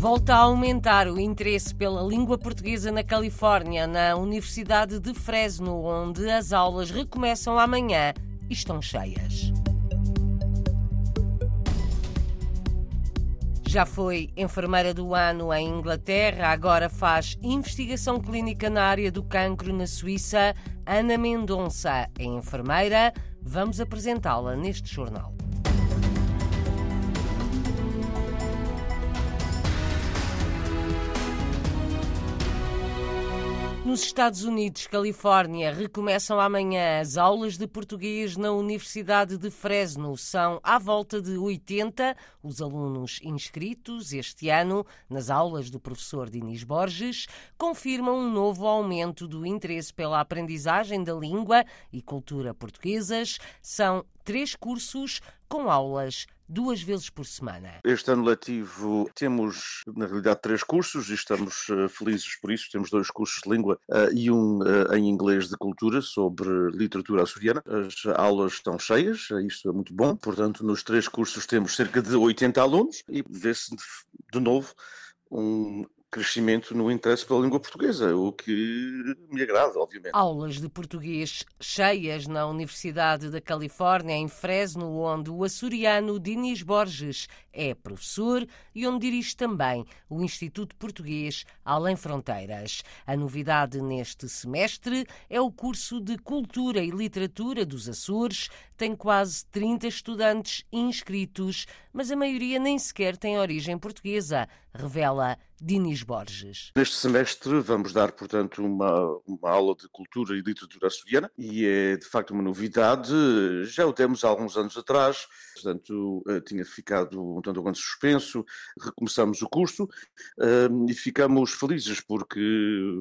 Volta a aumentar o interesse pela língua portuguesa na Califórnia, na Universidade de Fresno, onde as aulas recomeçam amanhã e estão cheias. Já foi enfermeira do ano em Inglaterra, agora faz investigação clínica na área do cancro na Suíça. Ana Mendonça é enfermeira. Vamos apresentá-la neste jornal. Nos Estados Unidos, Califórnia, recomeçam amanhã as aulas de português na Universidade de Fresno. São à volta de 80 os alunos inscritos este ano nas aulas do professor Dinis Borges. Confirmam um novo aumento do interesse pela aprendizagem da língua e cultura portuguesas. São três cursos com aulas duas vezes por semana. Este ano letivo temos, na realidade, três cursos e estamos uh, felizes por isso. Temos dois cursos de língua uh, e um uh, em inglês de cultura sobre literatura açoriana. As aulas estão cheias, isto é muito bom. Portanto, nos três cursos temos cerca de 80 alunos e vê-se de novo um crescimento no interesse pela língua portuguesa, o que me agrada, obviamente. Aulas de português cheias na Universidade da Califórnia, em Fresno, onde o açoriano Dinis Borges é professor e onde dirige também o Instituto Português Além Fronteiras. A novidade neste semestre é o curso de Cultura e Literatura dos Açores. Tem quase 30 estudantes inscritos, mas a maioria nem sequer tem origem portuguesa, revela Dinis Borges. Neste semestre vamos dar, portanto, uma, uma aula de cultura e literatura açoriana e é de facto uma novidade. Já o temos há alguns anos atrás, portanto, eh, tinha ficado um tanto quanto suspenso. Recomeçamos o curso ehm, e ficamos felizes porque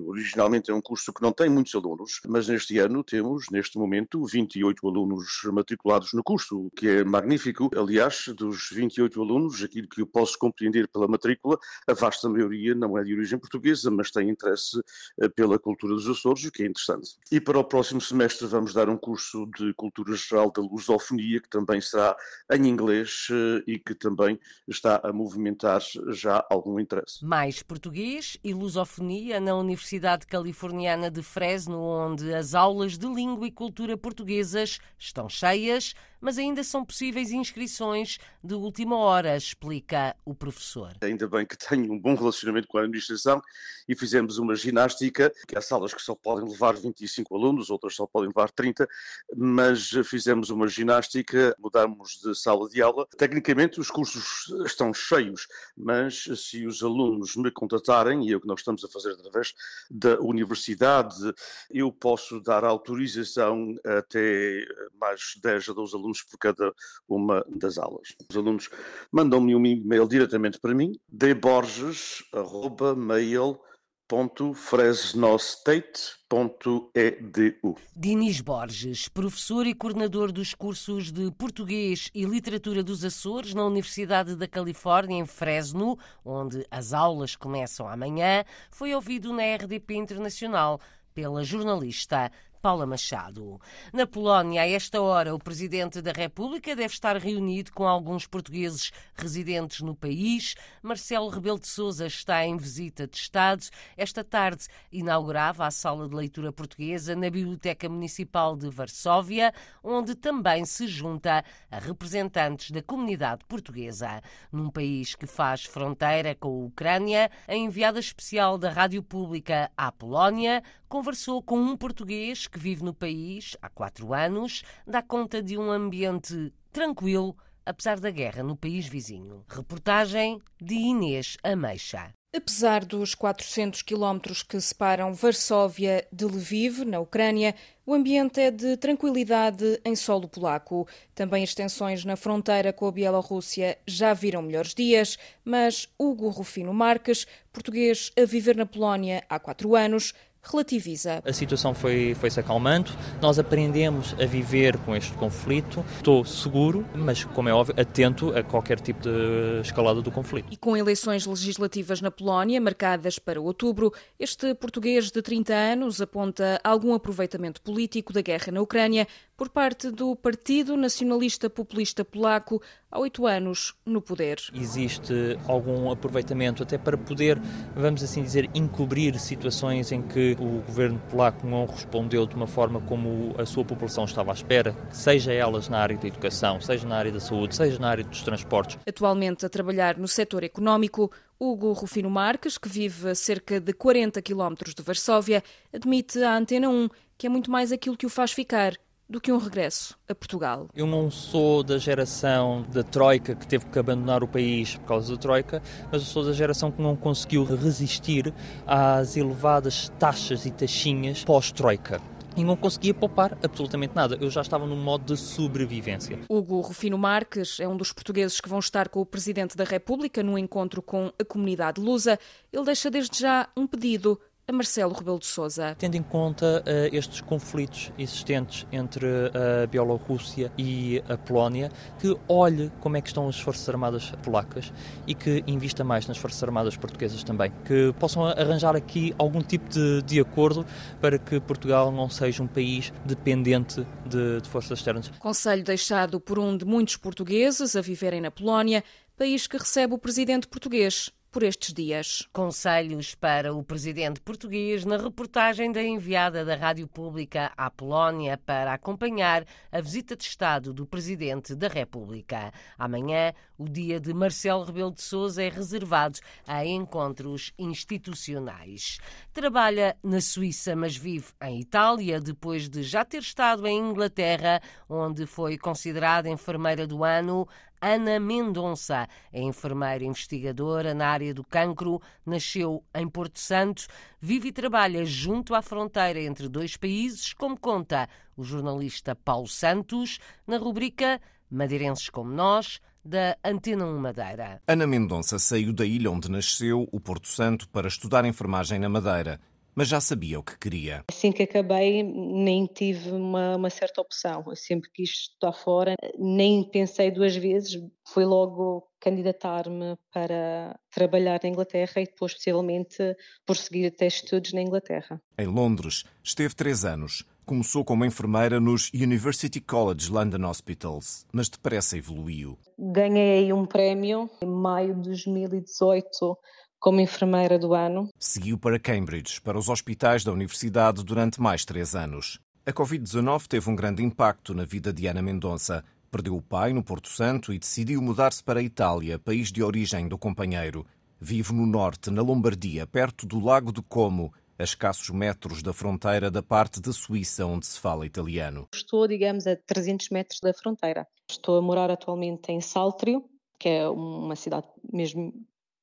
originalmente é um curso que não tem muitos alunos, mas neste ano temos, neste momento, 28 alunos matriculados no curso, o que é magnífico. Aliás, dos 28 alunos, aquilo que eu posso compreender pela matrícula, a vasta maioria maioria não é de origem portuguesa, mas tem interesse eh, pela cultura dos Açores, o que é interessante. E para o próximo semestre vamos dar um curso de cultura geral da lusofonia, que também será em inglês eh, e que também está a movimentar já algum interesse. Mais português e lusofonia na Universidade Californiana de Fresno, onde as aulas de língua e cultura portuguesas estão cheias mas ainda são possíveis inscrições de última hora, explica o professor. Ainda bem que tenho um bom relacionamento com a administração e fizemos uma ginástica, que há salas que só podem levar 25 alunos, outras só podem levar 30, mas fizemos uma ginástica, mudamos de sala de aula. Tecnicamente os cursos estão cheios, mas se os alunos me contatarem, e é o que nós estamos a fazer através da universidade, eu posso dar autorização até mais 10 a 12 alunos alunos por cada uma das aulas. Os alunos mandam-me um e-mail diretamente para mim, dborges.mail.fresnostate.edu. Dinis Borges, professor e coordenador dos cursos de Português e Literatura dos Açores na Universidade da Califórnia, em Fresno, onde as aulas começam amanhã, foi ouvido na RDP Internacional pela jornalista Paula Machado. Na Polónia, a esta hora, o Presidente da República deve estar reunido com alguns portugueses residentes no país. Marcelo Rebelo de Sousa está em visita de Estado. Esta tarde inaugurava a sala de leitura portuguesa na Biblioteca Municipal de Varsóvia, onde também se junta a representantes da comunidade portuguesa. Num país que faz fronteira com a Ucrânia, a enviada especial da Rádio Pública à Polónia conversou com um português que vive no país há quatro anos, dá conta de um ambiente tranquilo, apesar da guerra no país vizinho. Reportagem de Inês Ameixa. Apesar dos 400 quilómetros que separam Varsóvia de Lviv, na Ucrânia, o ambiente é de tranquilidade em solo polaco. Também as tensões na fronteira com a Bielorrússia já viram melhores dias, mas Hugo Rufino Marques, português a viver na Polónia há quatro anos, relativiza. A situação foi, foi se acalmando, nós aprendemos a viver com este conflito. Estou seguro, mas, como é óbvio, atento a qualquer tipo de escalada do conflito. E com eleições legislativas na Polónia, marcadas para outubro, este português de 30 anos aponta algum aproveitamento político da guerra na Ucrânia por parte do Partido Nacionalista Populista Polaco, há oito anos no poder. Existe algum aproveitamento até para poder, vamos assim dizer, encobrir situações em que o governo polaco não respondeu de uma forma como a sua população estava à espera, seja elas na área da educação, seja na área da saúde, seja na área dos transportes. Atualmente a trabalhar no setor económico, Hugo Rufino Marques, que vive a cerca de 40 quilómetros de Varsóvia, admite à Antena 1 que é muito mais aquilo que o faz ficar do que um regresso a Portugal. Eu não sou da geração da Troika que teve que abandonar o país por causa da Troika, mas eu sou da geração que não conseguiu resistir às elevadas taxas e taxinhas pós-Troika e não conseguia poupar absolutamente nada. Eu já estava num modo de sobrevivência. Hugo Rufino Marques é um dos portugueses que vão estar com o Presidente da República no encontro com a comunidade lusa. Ele deixa desde já um pedido a Marcelo Rebelo de Sousa. Tendo em conta uh, estes conflitos existentes entre a Bielorrússia e a Polónia, que olhe como é que estão as Forças Armadas polacas e que invista mais nas Forças Armadas portuguesas também, que possam arranjar aqui algum tipo de, de acordo para que Portugal não seja um país dependente de, de forças externas. Conselho deixado por um de muitos portugueses a viverem na Polónia, país que recebe o presidente português por estes dias. Conselhos para o presidente português na reportagem da enviada da Rádio Pública à Polónia para acompanhar a visita de Estado do presidente da República. Amanhã, o dia de Marcelo Rebelo de Sousa é reservado a encontros institucionais. Trabalha na Suíça, mas vive em Itália depois de já ter estado em Inglaterra, onde foi considerada enfermeira do ano Ana Mendonça é enfermeira investigadora na área do cancro, nasceu em Porto Santo, vive e trabalha junto à fronteira entre dois países, como conta o jornalista Paulo Santos na rubrica Madeirenses como Nós, da Antena 1 Madeira. Ana Mendonça saiu da ilha onde nasceu, o Porto Santo, para estudar enfermagem na Madeira mas já sabia o que queria. Assim que acabei, nem tive uma, uma certa opção. Eu sempre quis estudar fora, nem pensei duas vezes, fui logo candidatar-me para trabalhar na Inglaterra e depois, possivelmente, prosseguir até estudos na Inglaterra. Em Londres, esteve três anos. Começou como enfermeira nos University College London Hospitals, mas depressa evoluiu. Ganhei um prémio em maio de 2018 como enfermeira do ano. Seguiu para Cambridge, para os hospitais da universidade durante mais três anos. A Covid-19 teve um grande impacto na vida de Ana Mendonça. Perdeu o pai no Porto Santo e decidiu mudar-se para a Itália, país de origem do companheiro. Vive no norte, na Lombardia, perto do Lago de Como, a escassos metros da fronteira da parte da Suíça onde se fala italiano. Estou, digamos, a 300 metros da fronteira. Estou a morar atualmente em Saltrio, que é uma cidade mesmo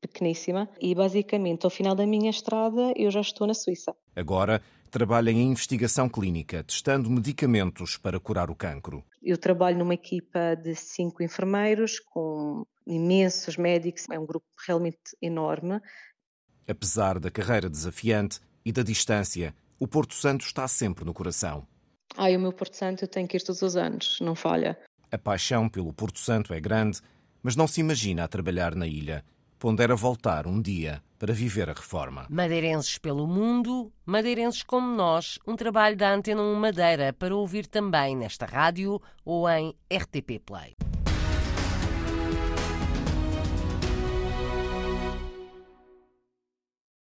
pequeníssima, e basicamente ao final da minha estrada eu já estou na Suíça. Agora trabalha em investigação clínica, testando medicamentos para curar o cancro. Eu trabalho numa equipa de cinco enfermeiros, com imensos médicos, é um grupo realmente enorme. Apesar da carreira desafiante e da distância, o Porto Santo está sempre no coração. Ai, o meu Porto Santo eu tenho que ir todos os anos, não falha. A paixão pelo Porto Santo é grande, mas não se imagina a trabalhar na ilha pondera voltar um dia para viver a reforma. Madeirenses pelo mundo, madeirenses como nós, um trabalho da Antena 1 Madeira para ouvir também nesta rádio ou em RTP Play.